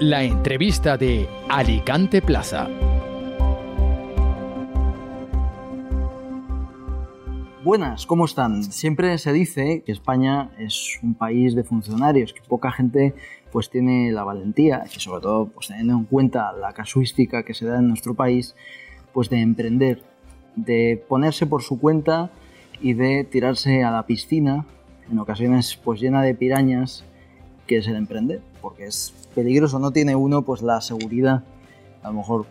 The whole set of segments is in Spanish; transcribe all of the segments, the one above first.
La entrevista de Alicante Plaza. Buenas, ¿cómo están? Siempre se dice que España es un país de funcionarios, que poca gente pues tiene la valentía, y sobre todo pues, teniendo en cuenta la casuística que se da en nuestro país, pues de emprender, de ponerse por su cuenta y de tirarse a la piscina, en ocasiones pues llena de pirañas, que es el emprender, porque es peligroso, no tiene uno pues la seguridad, a lo mejor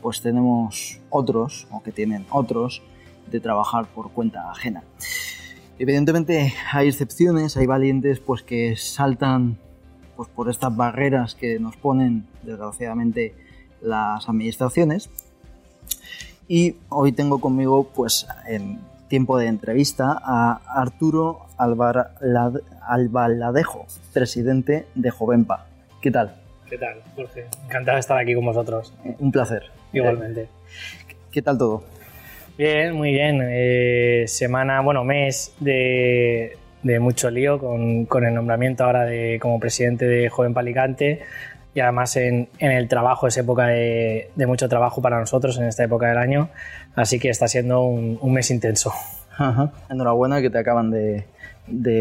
pues tenemos otros, o que tienen otros, de trabajar por cuenta ajena. Evidentemente hay excepciones, hay valientes pues que saltan pues, por estas barreras que nos ponen desgraciadamente las administraciones. Y hoy tengo conmigo pues en tiempo de entrevista a Arturo Albaladejo, presidente de Jovenpa. ¿Qué tal? ¿Qué tal, Jorge? Encantado de estar aquí con vosotros. Un placer. Igualmente. ¿Qué tal todo? Bien, muy bien. Eh, semana, bueno, mes de, mucho lío con, el nombramiento ahora de como presidente de Joven Palicante y además en, el trabajo, es época de, mucho trabajo para nosotros en esta época del año, así que está siendo un, mes intenso. Enhorabuena que te acaban de,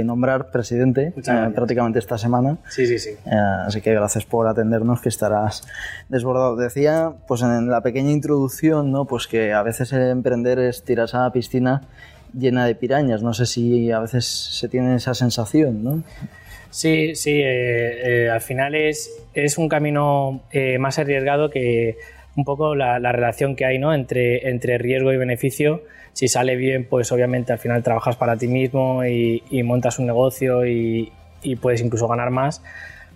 nombrar presidente eh, prácticamente esta semana. Sí, sí, sí. Eh, así que gracias por atendernos, que estarás desbordado. Decía, pues en la pequeña introducción, ¿no? Pues que a veces el emprender es tirarse a la piscina llena de pirañas. No sé si a veces se tiene esa sensación, ¿no? Sí, sí, eh, al final es, es un camino más arriesgado que un poco la, relación que hay ¿no? entre, entre riesgo y beneficio. Si sale bien, pues obviamente al final trabajas para ti mismo y, montas un negocio y, puedes incluso ganar más.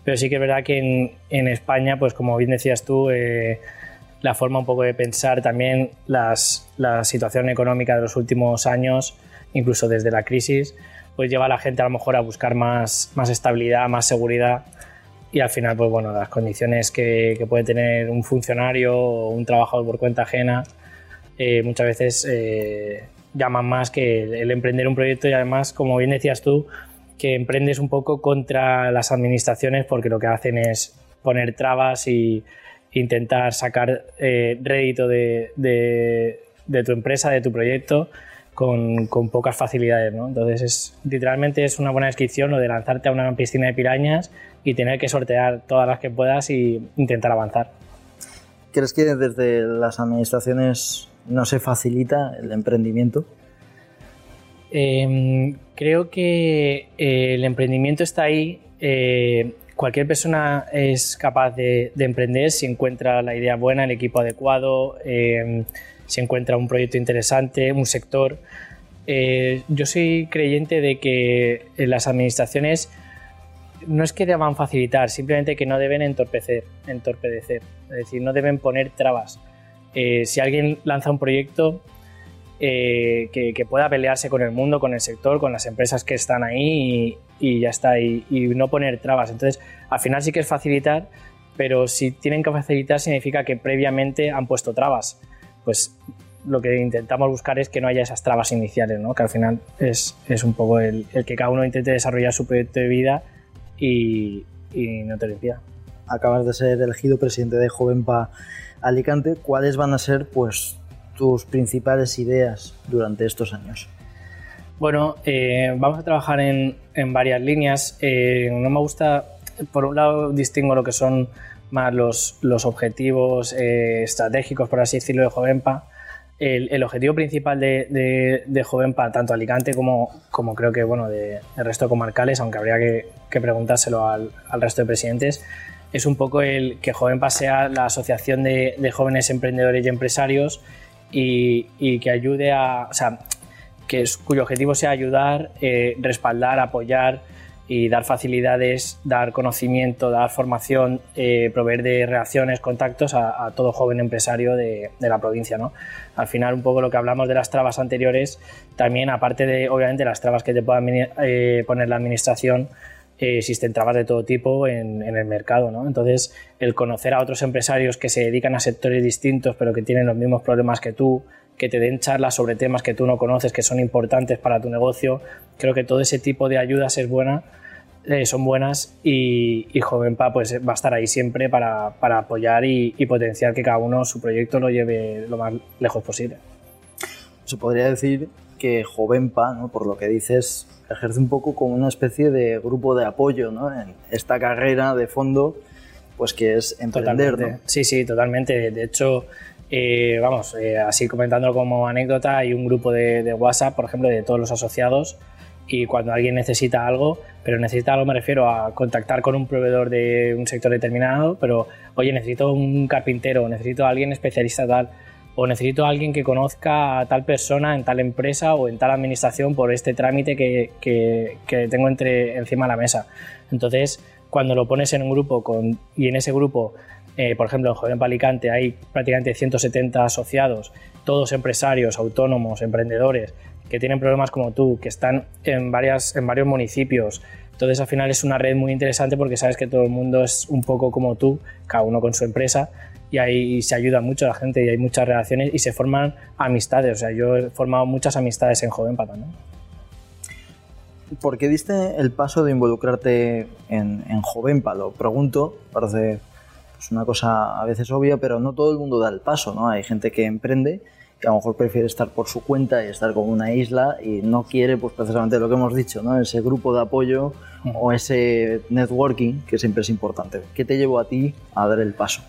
Pero sí que es verdad que en, en España, pues como bien decías tú, eh, la forma un poco de pensar, también las, la situación económica de los últimos años, incluso desde la crisis, pues lleva a la gente a lo mejor a buscar más, más estabilidad, más seguridad y al final, pues bueno, las condiciones que, puede tener un funcionario o un trabajador por cuenta ajena eh, muchas veces eh, llaman más que el, emprender un proyecto y además, como bien decías tú, que emprendes un poco contra las administraciones porque lo que hacen es poner trabas y intentar sacar eh, rédito de, de, tu empresa, de tu proyecto. Con, con, pocas facilidades, ¿no? Entonces, es, literalmente es una buena descripción lo de lanzarte a una piscina de pirañas y tener que sortear todas las que puedas y intentar avanzar. ¿Crees que desde las administraciones no se facilita el emprendimiento? Em, creo que eh, el emprendimiento está ahí. Eh, cualquier persona es capaz de, emprender si encuentra la idea buena, el equipo adecuado, em, si encuentra un proyecto interesante, un sector. Eh, yo soy creyente de que las administraciones no es que deban facilitar, simplemente que no deben entorpecer, entorpecer, es decir, no deben poner trabas. Eh, si alguien lanza un proyecto eh, que, pueda pelearse con el mundo, con el sector, con las empresas que están ahí y, ya está, y, no poner trabas. Entonces, al final sí que es facilitar, pero si tienen que facilitar significa que previamente han puesto trabas. Pues lo que intentamos buscar es que no haya esas trabas iniciales, ¿no? que al final es, un poco el, el que cada uno intente desarrollar su proyecto de vida y, no te limpia. Acabas de ser elegido presidente de Jovenpa Alicante. ¿Cuáles van a ser pues, tus principales ideas durante estos años? Bueno, eh, vamos a trabajar en, varias líneas. Eh, no me gusta, por un lado, distingo lo que son más los, los objetivos eh, estratégicos, por así decirlo, de Jovenpa. El, objetivo principal de, de, Jovenpa, tanto Alicante como, como creo que bueno, de, el resto de comarcales, aunque habría que, preguntárselo al, resto de presidentes, es un poco el que Jovenpa sea la asociación de, jóvenes emprendedores y empresarios y, que ayude a, o sea, que cuyo objetivo sea ayudar, eh, respaldar, apoyar y dar facilidades, dar conocimiento, dar formación, eh, proveer de reacciones, contactos a, todo joven empresario de, la provincia. ¿no? Al final, un poco lo que hablamos de las trabas anteriores, también aparte de, obviamente, las trabas que te pueda eh, poner la administración, eh, existen trabas de todo tipo en, en, el mercado. ¿no? Entonces, el conocer a otros empresarios que se dedican a sectores distintos, pero que tienen los mismos problemas que tú, que te den charlas sobre temas que tú no conoces, que son importantes para tu negocio. Creo que todo ese tipo de ayudas es buena eh, son buenas y, y, Jovenpa pues va a estar ahí siempre para, para apoyar y, y, potenciar que cada uno su proyecto lo lleve lo más lejos posible. Se podría decir que Jovenpa, ¿no? por lo que dices, ejerce un poco como una especie de grupo de apoyo ¿no? en esta carrera de fondo, pues que es emprender. ¿no? Sí, sí, totalmente. De hecho, eh, vamos, eh, así comentándolo como anécdota, hay un grupo de, de, WhatsApp, por ejemplo, de todos los asociados y cuando alguien necesita algo, pero necesita algo me refiero a contactar con un proveedor de un sector determinado, pero oye, necesito un carpintero, necesito a alguien especialista tal, o necesito a alguien que conozca a tal persona en tal empresa o en tal administración por este trámite que, que, que tengo entre, encima de la mesa. Entonces, cuando lo pones en un grupo con, y en ese grupo eh, por ejemplo, en Joven Palicante hay prácticamente 170 asociados, todos empresarios, autónomos, emprendedores, que tienen problemas como tú, que están en, varias, en varios municipios. Entonces, al final es una red muy interesante porque sabes que todo el mundo es un poco como tú, cada uno con su empresa, y ahí se ayuda mucho a la gente y hay muchas relaciones y se forman amistades. O sea, yo he formado muchas amistades en Jovenpa también. ¿Por qué diste el paso de involucrarte en, en Jovenpa? Lo pregunto, parece es una cosa a veces obvia, pero no todo el mundo da el paso, ¿no? Hay gente que emprende que a lo mejor prefiere estar por su cuenta y estar como una isla y no quiere, pues precisamente lo que hemos dicho, ¿no? Ese grupo de apoyo o ese networking que siempre es importante. ¿Qué te llevó a ti a dar el paso?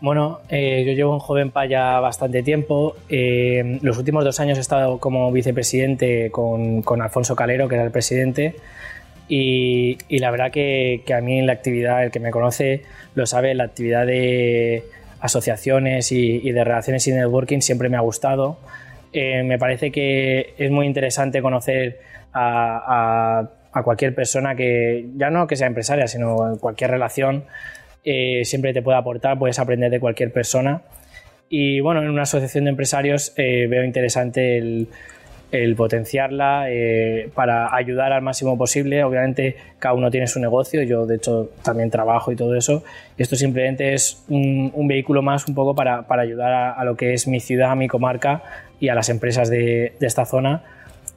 Bueno, eh, yo llevo en Jovenpa ya bastante tiempo. Eh, los últimos dos años he estado como vicepresidente con, con Alfonso Calero, que era el presidente. Y, y, la verdad que, que, a mí la actividad, el que me conoce lo sabe, la actividad de asociaciones y, y de relaciones y networking siempre me ha gustado. Eh, me parece que es muy interesante conocer a, a, a, cualquier persona que, ya no que sea empresaria, sino cualquier relación, eh, siempre te puede aportar, puedes aprender de cualquier persona. Y bueno, en una asociación de empresarios eh, veo interesante el el potenciarla eh, para ayudar al máximo posible. Obviamente cada uno tiene su negocio, yo de hecho también trabajo y todo eso. Y esto simplemente es un, vehículo más un poco para, para ayudar a, lo que es mi ciudad, mi comarca y a las empresas de esta zona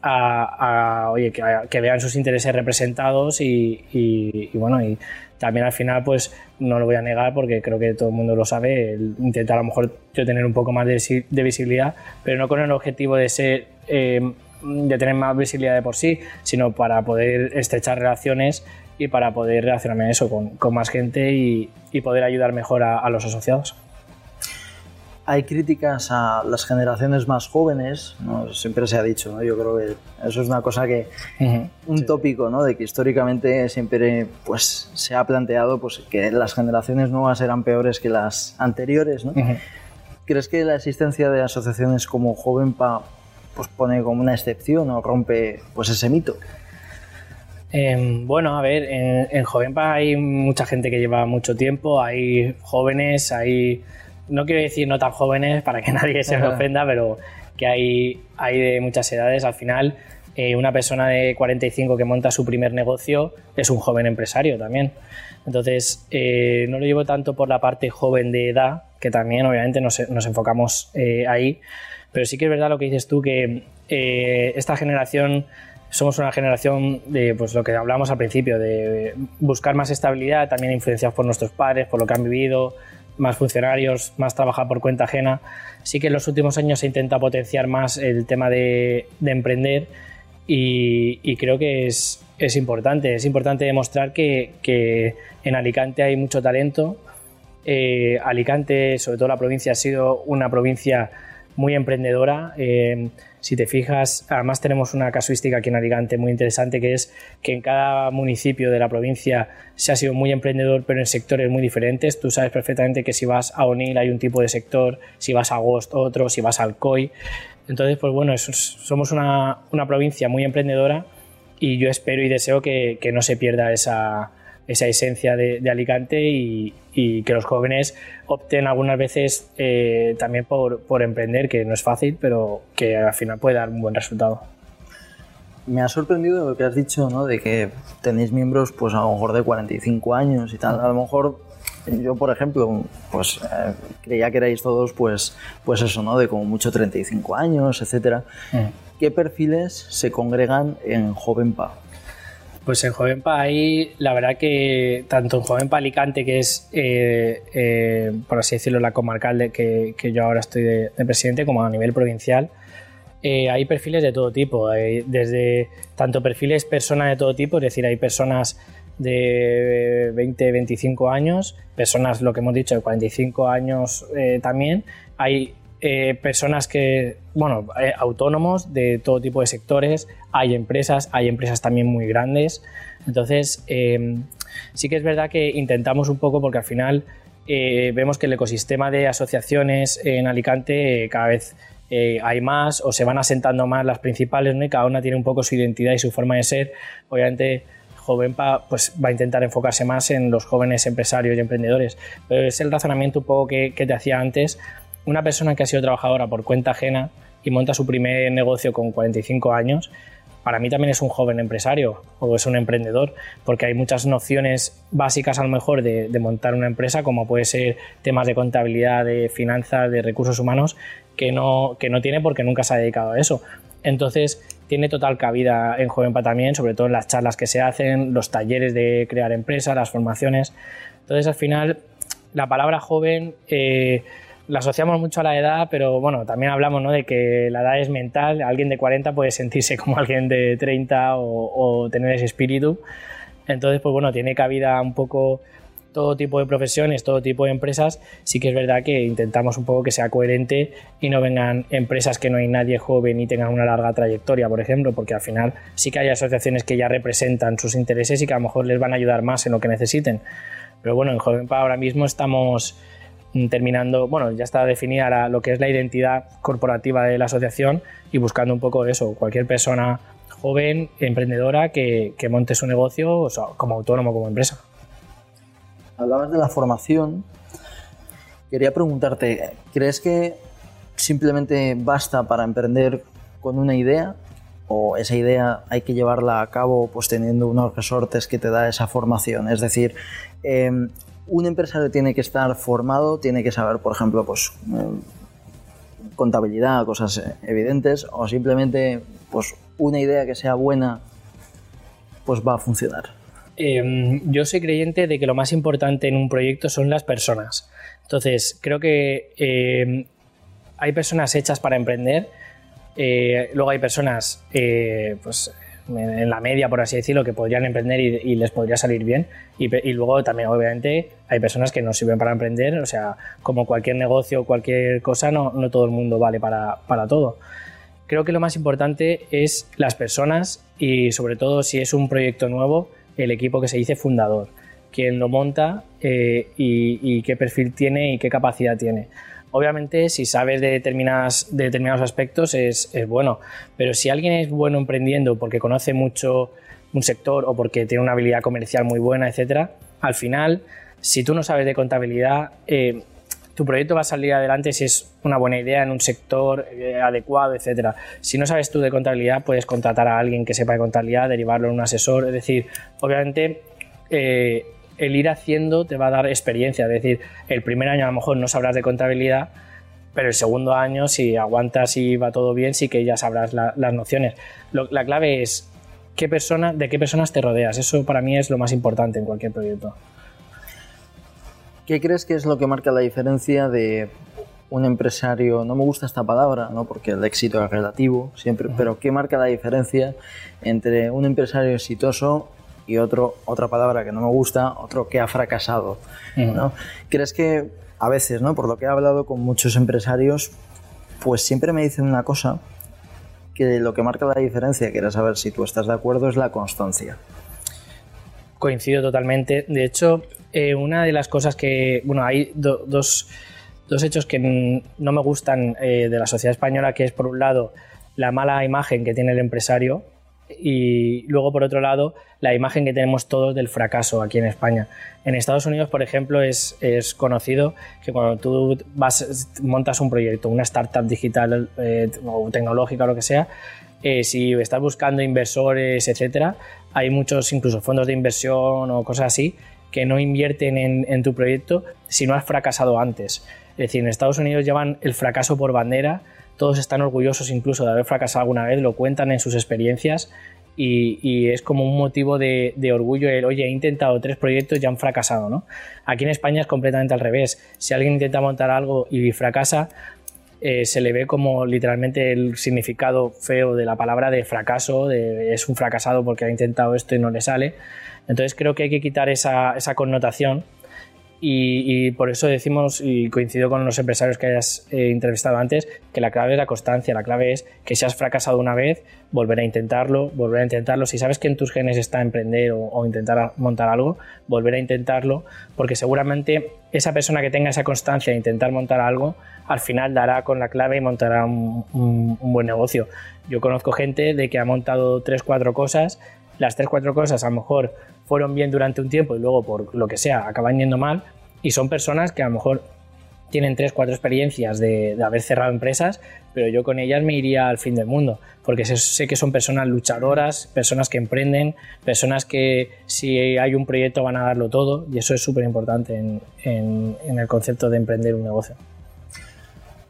a, a oye, que, a, que, vean sus intereses representados y, y, y, bueno, y también al final pues no lo voy a negar porque creo que todo el mundo lo sabe, intentar a lo mejor yo tener un poco más de, de visibilidad, pero no con el objetivo de ser eh, de tener más visibilidad de por sí, sino para poder estrechar relaciones y para poder relacionarme eso con, con más gente y, y, poder ayudar mejor a, a los asociados hay críticas a las generaciones más jóvenes, ¿no? siempre se ha dicho, ¿no? yo creo que eso es una cosa que, un sí. tópico, ¿no? de que históricamente siempre pues, se ha planteado pues, que las generaciones nuevas eran peores que las anteriores. ¿no? Uh -huh. ¿Crees que la existencia de asociaciones como Jovenpa pues, pone como una excepción o rompe pues, ese mito? Eh, bueno, a ver, en, en Jovenpa hay mucha gente que lleva mucho tiempo, hay jóvenes, hay no quiero decir no tan jóvenes para que nadie se me ofenda, pero que hay, hay de muchas edades. Al final, eh, una persona de 45 que monta su primer negocio es un joven empresario también. Entonces, eh, no lo llevo tanto por la parte joven de edad, que también obviamente nos, nos enfocamos eh, ahí, pero sí que es verdad lo que dices tú, que esta generación somos una generación de pues lo que hablamos al principio, de buscar más estabilidad, también influenciados por nuestros padres, por lo que han vivido, más funcionarios, más trabajar por cuenta ajena. Sí que en los últimos años se intenta potenciar más el tema de, de emprender y, y, creo que es, es, importante. Es importante demostrar que, que en Alicante hay mucho talento. Eh, Alicante, sobre todo la provincia, ha sido una provincia muy emprendedora. Eh, si te fijas, además tenemos una casuística aquí en Alicante muy interesante, que es que en cada municipio de la provincia se ha sido muy emprendedor, pero en sectores muy diferentes. Tú sabes perfectamente que si vas a Onil hay un tipo de sector, si vas a Agost otro, si vas al COI. Entonces, pues bueno, somos una, una provincia muy emprendedora y yo espero y deseo que, que no se pierda esa, esa esencia de, de Alicante y, y, que los jóvenes opten algunas veces eh, también por, por, emprender, que no es fácil, pero que al final puede dar un buen resultado. Me ha sorprendido lo que has dicho, ¿no? De que tenéis miembros, pues a lo mejor de 45 años y tal. A lo mejor yo, por ejemplo, pues eh, creía que erais todos, pues, pues eso, ¿no? De como mucho 35 años, etcétera. Mm. ¿Qué perfiles se congregan en Jovenpa? Pues en Jovenpa ahí, la verdad que tanto en Jovenpa Alicante, que es, eh, eh, por así decirlo, la comarcal de que, yo ahora estoy de, presidente, como a nivel provincial, eh, hay perfiles de todo tipo, desde tanto perfiles personas de todo tipo, es decir, hay personas de 20, 25 años, personas, lo que hemos dicho, de 45 años también, hay personas que, bueno, autónomos de todo tipo de sectores, hay empresas, hay empresas también muy grandes. Entonces, eh, sí que es verdad que intentamos un poco, porque al final eh, vemos que el ecosistema de asociaciones en Alicante eh, cada vez hay más o se van asentando más las principales, ¿no? y cada una tiene un poco su identidad y su forma de ser. Obviamente, Jovenpa pues, va a intentar enfocarse más en los jóvenes empresarios y emprendedores. Pero es el razonamiento un poco que, que te hacía antes. Una persona que ha sido trabajadora por cuenta ajena y monta su primer negocio con 45 años, para mí también es un joven empresario o es un emprendedor, porque hay muchas nociones básicas a lo mejor de, montar una empresa, como puede ser temas de contabilidad, de finanzas, de recursos humanos, que no, que no tiene porque nunca se ha dedicado a eso. Entonces, tiene total cabida en Jovenpa también, sobre todo en las charlas que se hacen, los talleres de crear empresa, las formaciones. Entonces, al final, la palabra joven... Eh, la asociamos mucho a la edad, pero bueno, también hablamos ¿no? de que la edad es mental, alguien de 40 puede sentirse como alguien de 30 o, tener ese espíritu. Entonces, pues bueno, tiene cabida un poco todo tipo de profesiones, todo tipo de empresas. Sí que es verdad que intentamos un poco que sea coherente y no vengan empresas que no hay nadie joven y tengan una larga trayectoria, por ejemplo, porque al final sí que hay asociaciones que ya representan sus intereses y que a lo mejor les van a ayudar más en lo que necesiten. Pero bueno, en Jovenpa ahora mismo estamos terminando, bueno, ya está definida lo que es la identidad corporativa de la asociación y buscando un poco eso, cualquier persona joven, emprendedora, que, monte su negocio como autónomo, como empresa. Hablabas de la formación. Quería preguntarte, ¿crees que simplemente basta para emprender con una idea? ¿O esa idea hay que llevarla a cabo pues teniendo unos resortes que te da esa formación? Es decir, em, un empresario tiene que estar formado, tiene que saber, por ejemplo, pues eh, contabilidad, cosas eh, evidentes, o simplemente pues una idea que sea buena, pues va a funcionar. Em, yo soy creyente de que lo más importante en un proyecto son las personas. Entonces, creo que em, hay personas hechas para emprender, eh, luego hay personas pues, en la media, por así decirlo, que podrían emprender y, les podría salir bien. Y, luego también, obviamente, hay personas que no sirven para emprender, o sea, como cualquier negocio o cualquier cosa, no, no todo el mundo vale para, para, todo. Creo que lo más importante es las personas y sobre todo si es un proyecto nuevo, el equipo que se dice fundador, quién lo monta eh, y qué perfil tiene y qué capacidad tiene. Obviamente, si sabes de, determinados aspectos es, bueno, pero si alguien es bueno emprendiendo porque conoce mucho un sector o porque tiene una habilidad comercial muy buena, etcétera, al final, si tú no sabes de contabilidad, eh, tu proyecto va a salir adelante si es una buena idea en un sector eh, adecuado, etcétera. Si no sabes tú de contabilidad, puedes contratar a alguien que sepa de contabilidad, derivarlo en un asesor. Es decir, obviamente eh, el ir haciendo te va a dar experiencia. Es decir, el primer año a lo mejor no sabrás de contabilidad, pero el segundo año, si aguantas y va todo bien, sí que ya sabrás las nociones. la clave es qué persona, de qué personas te rodeas. Eso para mí es lo más importante en cualquier proyecto. ¿Qué crees que es lo que marca la diferencia de un empresario, no me gusta esta palabra, ¿no? porque el éxito es relativo siempre, pero ¿qué marca la diferencia entre un empresario exitoso y otro, otra palabra que no me gusta, otro que ha fracasado. ¿no? ¿Crees que a veces, ¿no? por lo que he hablado con muchos empresarios, pues siempre me dicen una cosa, que lo que marca la diferencia, quiero saber si tú estás de acuerdo, es la constancia. Coincido totalmente. De hecho, eh, una de las cosas que, bueno, hay dos, dos, hechos que no me gustan eh, de la sociedad española, que es por un lado la mala imagen que tiene el empresario, y luego, por otro lado, la imagen que tenemos todos del fracaso aquí en España. En Estados Unidos, por ejemplo, es, es conocido que cuando tú vas, montas un proyecto, una startup digital eh, o tecnológica o lo que sea, eh, si estás buscando inversores, etcétera, hay muchos, incluso fondos de inversión o cosas así, que no invierten en, en tu proyecto si no has fracasado antes. Es decir, en Estados Unidos llevan el fracaso por bandera todos están orgullosos incluso de haber fracasado alguna vez, lo cuentan en sus experiencias y, es como un motivo de, orgullo el, oye, he intentado tres proyectos y han fracasado, ¿no? Aquí en España es completamente al revés. Si alguien intenta montar algo y fracasa, eh, se le ve como literalmente el significado feo de la palabra de fracaso, de es un fracasado porque ha intentado esto y no le sale. Entonces creo que hay que quitar esa, esa connotación y, por eso decimos, y coincido con los empresarios que hayas eh, entrevistado antes, que la clave es la constancia, la clave es que si has fracasado una vez, volver a intentarlo, volver a intentarlo. Si sabes que en tus genes está emprender o, intentar montar algo, volver a intentarlo, porque seguramente esa persona que tenga esa constancia de intentar montar algo, al final dará con la clave y montará un, un buen negocio. Yo conozco gente de que ha montado tres, cuatro cosas, las tres, cuatro cosas a lo mejor fueron bien durante un tiempo y luego por lo que sea acaban yendo mal y son personas que a lo mejor tienen tres, cuatro experiencias de, haber cerrado empresas, pero yo con ellas me iría al fin del mundo, porque sé, que son personas luchadoras, personas que emprenden, personas que si hay un proyecto van a darlo todo, y eso es súper importante en, en el concepto de emprender un negocio.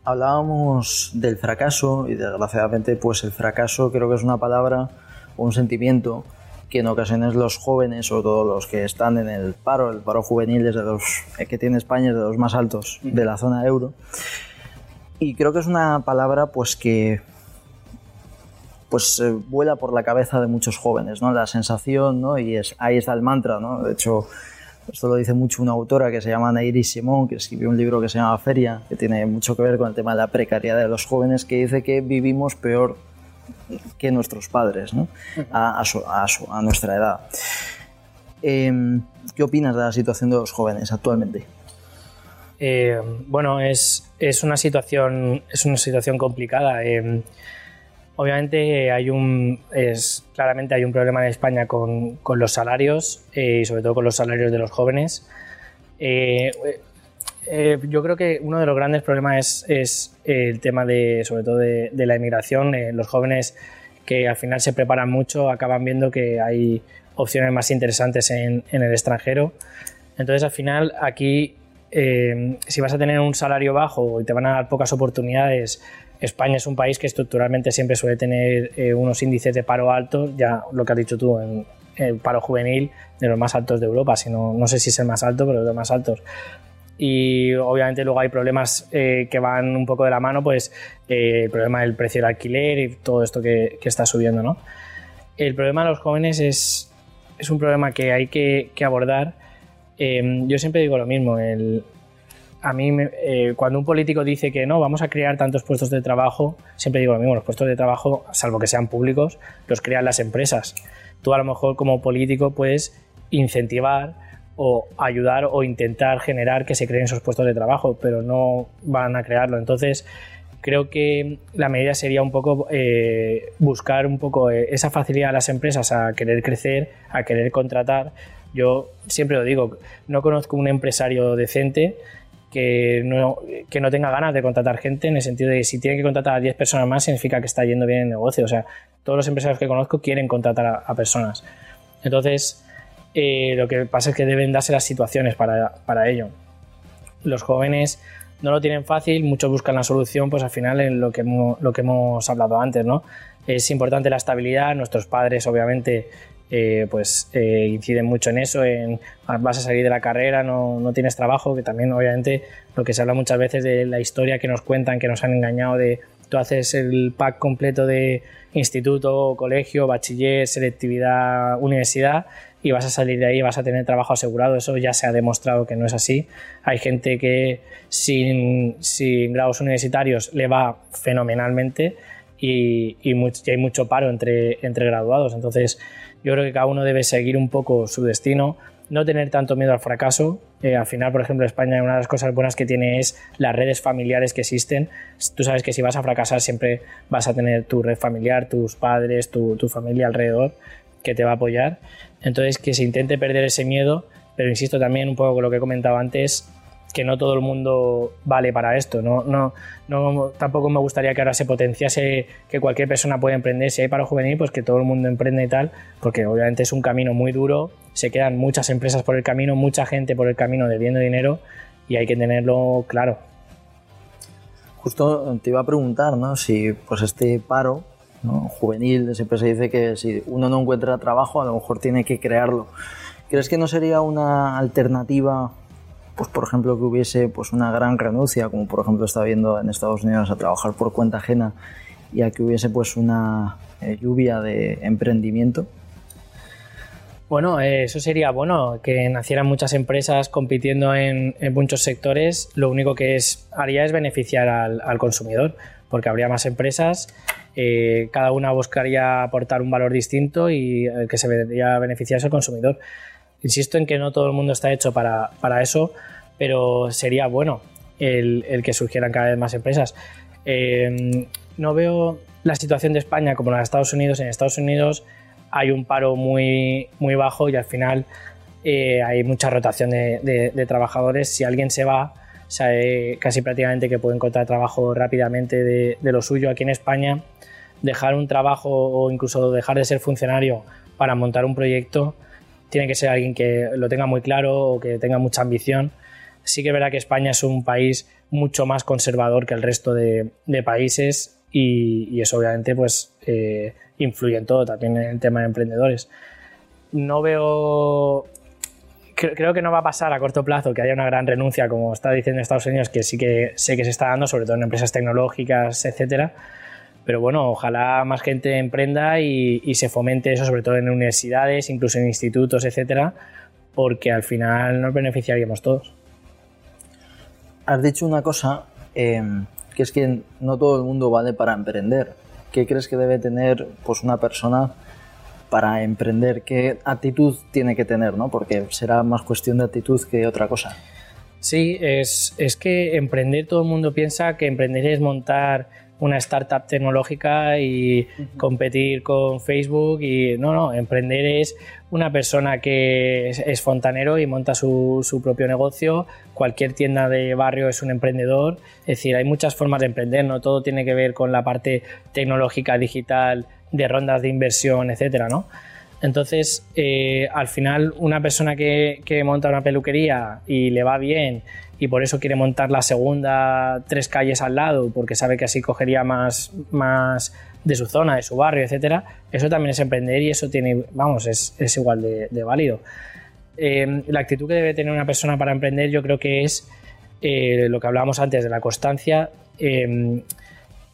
Hablábamos del fracaso y desgraciadamente pues el fracaso creo que es una palabra un sentimiento que en ocasiones los jóvenes, o todos los que están en el paro, el paro juvenil es de los eh, que tiene España es de los más altos de la zona euro. Y creo que es una palabra pues que pues vuela por la cabeza de muchos jóvenes, ¿no? La sensación, ¿no? Y es, ahí está el mantra, ¿no? De hecho, esto lo dice mucho una autora que se llama Nairis Simón, que escribió un libro que se llama Feria, que tiene mucho que ver con el tema de la precariedad de los jóvenes, que dice que vivimos peor que nuestros padres, ¿no? a, a, nuestra edad. Em, ¿Qué opinas de la situación de los jóvenes actualmente? Eh, bueno, es, es, una situación, es una situación complicada. Em, obviamente hay un, es, claramente hay un problema en España con, con los salarios eh, y sobre todo con los salarios de los jóvenes. Eh, eh, yo creo que uno de los grandes problemas es, el tema de, sobre todo de, la emigración. Eh, los jóvenes que al final se preparan mucho acaban viendo que hay opciones más interesantes en, el extranjero. Entonces, al final, aquí, eh, si vas a tener un salario bajo y te van a dar pocas oportunidades, España es un país que estructuralmente siempre suele tener unos índices de paro altos, ya lo que has dicho tú, en el paro juvenil de los más altos de Europa, sino, no sé si es el más alto, pero de los más altos y obviamente luego hay problemas eh, que van un poco de la mano, pues eh, el problema del precio del alquiler y todo esto que, que, está subiendo, ¿no? El problema de los jóvenes es, es un problema que hay que, que abordar. Em, yo siempre digo lo mismo, el, a mí eh, cuando un político dice que no, vamos a crear tantos puestos de trabajo, siempre digo lo mismo, los puestos de trabajo, salvo que sean públicos, los crean las empresas. Tú a lo mejor como político puedes incentivar o ayudar o intentar generar que se creen esos puestos de trabajo, pero no van a crearlo. Entonces, creo que la medida sería un poco eh, buscar un poco eh, esa facilidad a las empresas a querer crecer, a querer contratar. Yo siempre lo digo, no conozco un empresario decente que no, que no tenga ganas de contratar gente en el sentido de si tiene que contratar a 10 personas más significa que está yendo bien el negocio. O sea, todos los empresarios que conozco quieren contratar a personas. Entonces, eh, lo que pasa es que deben darse las situaciones para, para, ello. Los jóvenes no lo tienen fácil, muchos buscan la solución, pues al final en lo que hemos, lo que hemos hablado antes, ¿no? Es importante la estabilidad, nuestros padres obviamente eh, pues eh, inciden mucho en eso, en ah, vas a salir de la carrera, no, no, tienes trabajo, que también obviamente lo que se habla muchas veces de la historia que nos cuentan, que nos han engañado de tú haces el pack completo de instituto, colegio, bachiller, selectividad, universidad y vas a salir de ahí vas a tener trabajo asegurado. Eso ya se ha demostrado que no es así. Hay gente que sin, grados universitarios le va fenomenalmente y, hay mucho paro entre graduados. Entonces, yo creo que cada uno debe seguir un poco su destino, no tener tanto miedo al fracaso. Eh, al final, por ejemplo, España, una de las cosas buenas que tiene es las redes familiares que existen. Tú sabes que si vas a fracasar siempre vas a tener tu red familiar, tus padres, tu, tu familia alrededor que te va a apoyar. Entonces, que se intente perder ese miedo, pero insisto también un poco con lo que he comentado antes, que no todo el mundo vale para esto. No, no, tampoco me gustaría que ahora se potenciase que cualquier persona puede emprender. Si hay para juvenil, pues que todo el mundo emprende y tal, porque obviamente es un camino muy duro, se quedan muchas empresas por el camino, mucha gente por el camino debiendo dinero y hay que tenerlo claro. Justo te iba a preguntar, ¿no? Si pues este paro juvenil, siempre se dice que si uno no encuentra trabajo, a lo mejor tiene que crearlo. ¿Crees que no sería una alternativa, pues por ejemplo, que hubiese pues una gran renuncia, como por ejemplo está viendo en Estados Unidos a trabajar por cuenta ajena, y a que hubiese pues una eh, lluvia de emprendimiento? Bueno, eh, eso sería bueno, que nacieran muchas empresas compitiendo en, muchos sectores. Lo único que es, haría es beneficiar al, consumidor, porque habría más empresas, eh, cada una buscaría aportar un valor distinto y el que se vería beneficiar es el consumidor. Insisto en que no todo el mundo está hecho para, eso, pero sería bueno el, que surgieran cada vez más empresas. Eh, no veo la situación de España como la de Estados Unidos. En Estados Unidos hay un paro muy, muy bajo y al final eh, hay mucha rotación de, trabajadores. Si alguien se va, sabe casi prácticamente que puede encontrar trabajo rápidamente de, lo suyo. Aquí en España, dejar un trabajo o incluso dejar de ser funcionario para montar un proyecto tiene que ser alguien que lo tenga muy claro o que tenga mucha ambición. Sí que es verdad que España es un país mucho más conservador que el resto de, países y, eso obviamente pues eh, influye en todo, también en el tema de emprendedores. No veo creo que no va a pasar a corto plazo que haya una gran renuncia, como está diciendo Estados Unidos, que sí que sé que se está dando, sobre todo en empresas tecnológicas, etcétera. Pero bueno, ojalá más gente emprenda y, se fomente eso, sobre todo en universidades, incluso en institutos, etcétera, porque al final nos beneficiaríamos todos. Has dicho una cosa, eh, que es que no todo el mundo vale para emprender. ¿Qué crees que debe tener pues, una persona para emprender? ¿Qué actitud tiene que tener? ¿no? Porque será más cuestión de actitud que otra cosa. Sí, es, es que emprender, todo el mundo piensa que emprender es montar una startup tecnológica y competir con Facebook y no, no, emprender es una persona que es, fontanero y monta su, su, propio negocio, cualquier tienda de barrio es un emprendedor, es decir, hay muchas formas de emprender, no todo tiene que ver con la parte tecnológica, digital, de rondas de inversión, etcétera, ¿no? Entonces, eh, al final, una persona que, monta una peluquería y le va bien y por eso quiere montar la segunda tres calles al lado, porque sabe que así cogería más, más de su zona, de su barrio, etcétera, eso también es emprender y eso tiene, vamos, es, es igual de, válido. Eh, la actitud que debe tener una persona para emprender, yo creo que es eh, lo que hablábamos antes de la constancia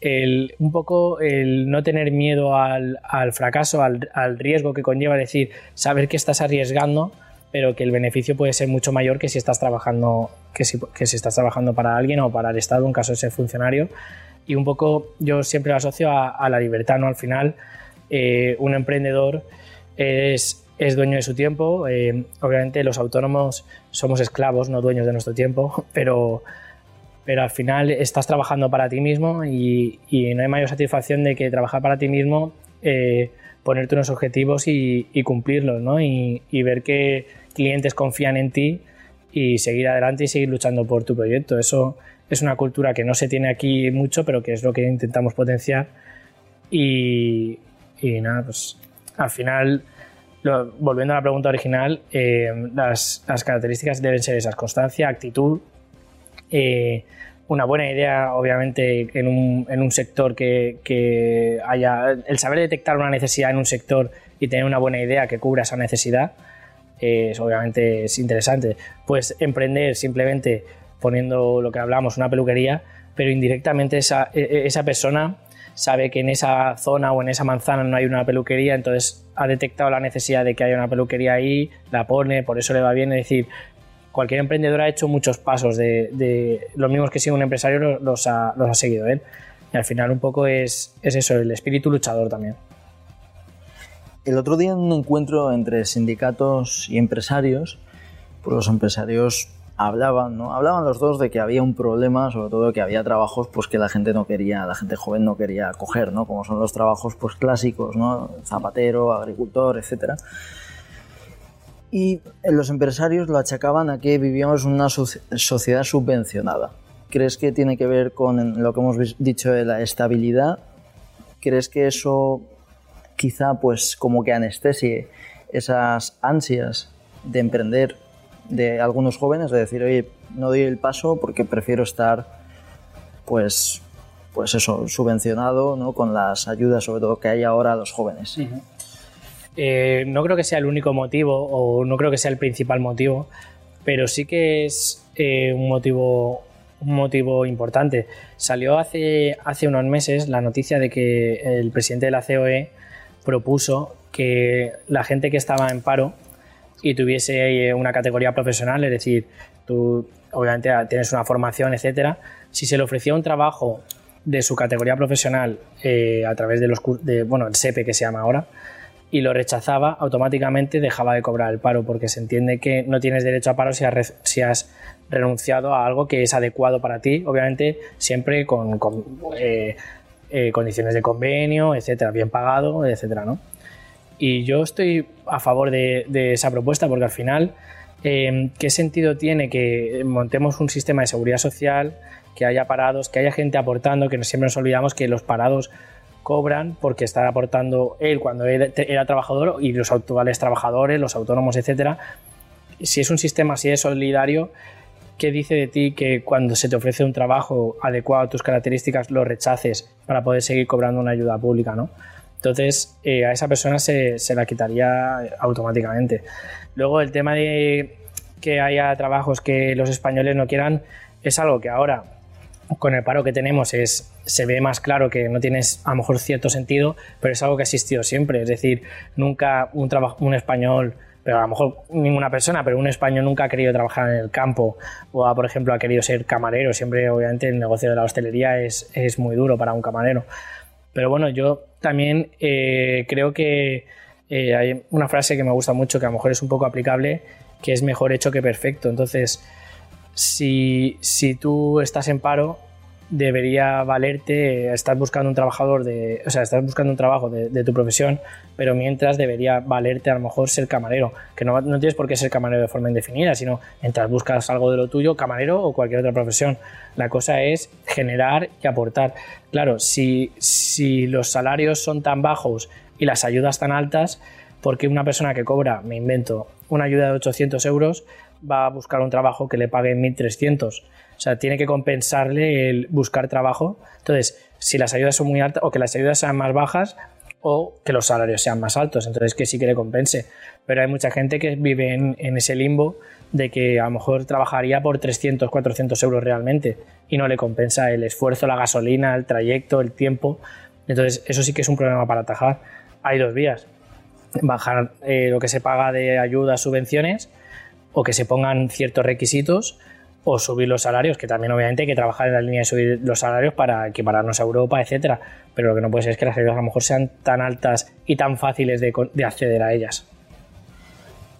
un poco el no tener miedo al, fracaso, al, riesgo que conlleva, decir, saber que estás arriesgando, pero que el beneficio puede ser mucho mayor que si estás trabajando, que si, que si estás trabajando para alguien o para el Estado, en caso de ser funcionario. Y un poco yo siempre lo asocio a, la libertad, ¿no? Al final, eh, un emprendedor es, es, dueño de su tiempo. Eh, obviamente los autónomos somos esclavos, no dueños de nuestro tiempo, pero pero al final estás trabajando para ti mismo y, no hay mayor satisfacción de que trabajar para ti mismo, eh, ponerte unos objetivos y, cumplirlos, ¿no? Y, ver que clientes confían en ti y seguir adelante y seguir luchando por tu proyecto. Eso es una cultura que no se tiene aquí mucho, pero que es lo que intentamos potenciar. Y, nada, pues al final, volviendo a la pregunta original, eh, las, las, características deben ser esas, constancia, actitud, eh, una buena idea, obviamente, en un, en un sector que, haya. El saber detectar una necesidad en un sector y tener una buena idea que cubra esa necesidad, es obviamente es interesante. Pues emprender simplemente poniendo lo que hablamos, una peluquería, pero indirectamente esa, e, e, esa persona sabe que en esa zona o en esa manzana no hay una peluquería, entonces ha detectado la necesidad de que haya una peluquería ahí, la pone, por eso le va bien, es decir, cualquier emprendedor ha hecho muchos pasos de, los mismos que sigue un empresario los ha, seguido él. Y al final un poco es, eso, el espíritu luchador también. El otro día en un encuentro entre sindicatos y empresarios, pues los empresarios hablaban, ¿no? Hablaban los dos de que había un problema, sobre todo que había trabajos pues que la gente no quería, la gente joven no quería coger, ¿no? Como son los trabajos pues clásicos, ¿no? Zapatero, agricultor, etcétera y los empresarios lo achacaban a que vivíamos una sociedad subvencionada. ¿Crees que tiene que ver con lo que hemos dicho de la estabilidad? ¿Crees que eso quizá pues como que anestesie esas ansias de emprender de algunos jóvenes, de decir, oye, no doy el paso porque prefiero estar pues pues eso, subvencionado, ¿no? Con las ayudas, sobre todo, que hay ahora a los jóvenes. Eh, no creo que sea el único motivo o no creo que sea el principal motivo, pero sí que es eh, un motivo un motivo importante. Salió hace, hace unos meses la noticia de que el presidente de la COE propuso que la gente que estaba en paro y tuviese eh, una categoría profesional, es decir, tú obviamente tienes una formación, etcétera, si se le ofrecía un trabajo de su categoría profesional a través de los de, bueno, el SEPE que se llama ahora, y lo rechazaba, automáticamente dejaba de cobrar el paro, porque se entiende que no tienes derecho a paro si has, renunciado a algo que es adecuado para ti, obviamente siempre con, eh, eh, condiciones de convenio, etcétera, bien pagado, etcétera, ¿no? Y yo estoy a favor de, esa propuesta porque al final, eh, ¿qué sentido tiene que montemos un sistema de seguridad social, que haya parados, que haya gente aportando, que siempre nos olvidamos que los parados cobran porque está aportando él cuando él era trabajador y los actuales trabajadores, los autónomos, etcétera. Si es un sistema así de solidario, ¿qué dice de ti que cuando se te ofrece un trabajo adecuado a tus características lo rechaces para poder seguir cobrando una ayuda pública, ¿no? Entonces, eh, a esa persona se, se, la quitaría automáticamente. Luego, el tema de que haya trabajos que los españoles no quieran es algo que ahora con el paro que tenemos es, se ve más claro que no tienes a lo mejor cierto sentido, pero es algo que ha existido siempre. Es decir, nunca un, un español, pero a lo mejor ninguna persona, pero un español nunca ha querido trabajar en el campo o, por ejemplo, ha querido ser camarero. Siempre, obviamente, el negocio de la hostelería es, es muy duro para un camarero. Pero bueno, yo también eh, creo que eh, hay una frase que me gusta mucho, que a lo mejor es un poco aplicable, que es mejor hecho que perfecto. Entonces, si, tú estás en paro, debería valerte, estás buscando un trabajador de, o sea, estás buscando un trabajo de, tu profesión, pero mientras debería valerte a lo mejor ser camarero, que no, no, tienes por qué ser camarero de forma indefinida, sino mientras buscas algo de lo tuyo, camarero o cualquier otra profesión. La cosa es generar y aportar. Claro, si, si los salarios son tan bajos y las ayudas tan altas, porque una persona que cobra, me invento, una ayuda de 800 euros, va a buscar un trabajo que le pague 1.300. O sea, tiene que compensarle el buscar trabajo. Entonces, si las ayudas son muy altas o que las ayudas sean más bajas o que los salarios sean más altos, entonces que sí que le compense. Pero hay mucha gente que vive en, ese limbo de que a lo mejor trabajaría por 300, 400 euros realmente y no le compensa el esfuerzo, la gasolina, el trayecto, el tiempo. Entonces, eso sí que es un problema para atajar. Hay dos vías. Bajar eh, lo que se paga de ayudas, subvenciones o que se pongan ciertos requisitos o subir los salarios, que también obviamente hay que trabajar en la línea de subir los salarios para equipararnos a Europa, etcétera. Pero lo que no puede ser es que las ayudas a lo mejor sean tan altas y tan fáciles de, de acceder a ellas.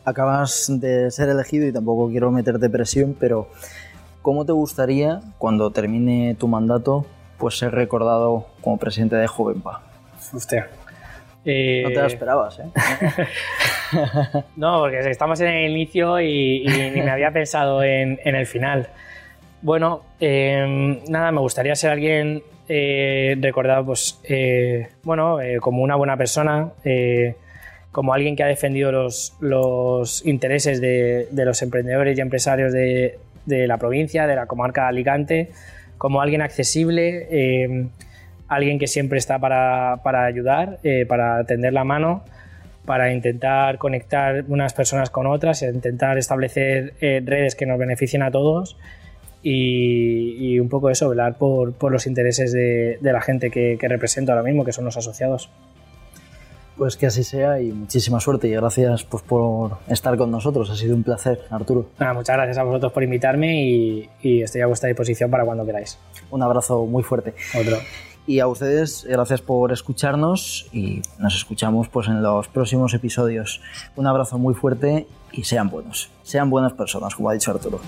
Acabas de ser elegido y tampoco quiero meterte presión, pero ¿cómo te gustaría cuando termine tu mandato pues ser recordado como presidente de Jovenpa? Hostia, no te lo esperabas, ¿eh? no, porque estamos en el inicio y, ni me había pensado en, el final. Bueno, em, nada, me gustaría ser alguien eh, recordado, pues, eh, bueno, como una buena persona, como alguien que ha defendido los, intereses de, los emprendedores y empresarios de, la provincia, de la comarca de Alicante, como alguien accesible em, alguien que siempre está para, para ayudar, eh, para tender la mano, para intentar conectar unas personas con otras, intentar establecer eh, redes que nos beneficien a todos y, un poco eso, velar por, por los intereses de, de la gente que, que, represento ahora mismo, que son los asociados. Pues que así sea y muchísima suerte y gracias pues, por estar con nosotros. Ha sido un placer, Arturo. muchas gracias a vosotros por invitarme y, y estoy a vuestra disposición para cuando queráis. Un abrazo muy fuerte. Otro. Y a ustedes, gracias por escucharnos y nos escuchamos pues en los próximos episodios. Un abrazo muy fuerte y sean buenos, sean buenas personas, como ha dicho Arturo.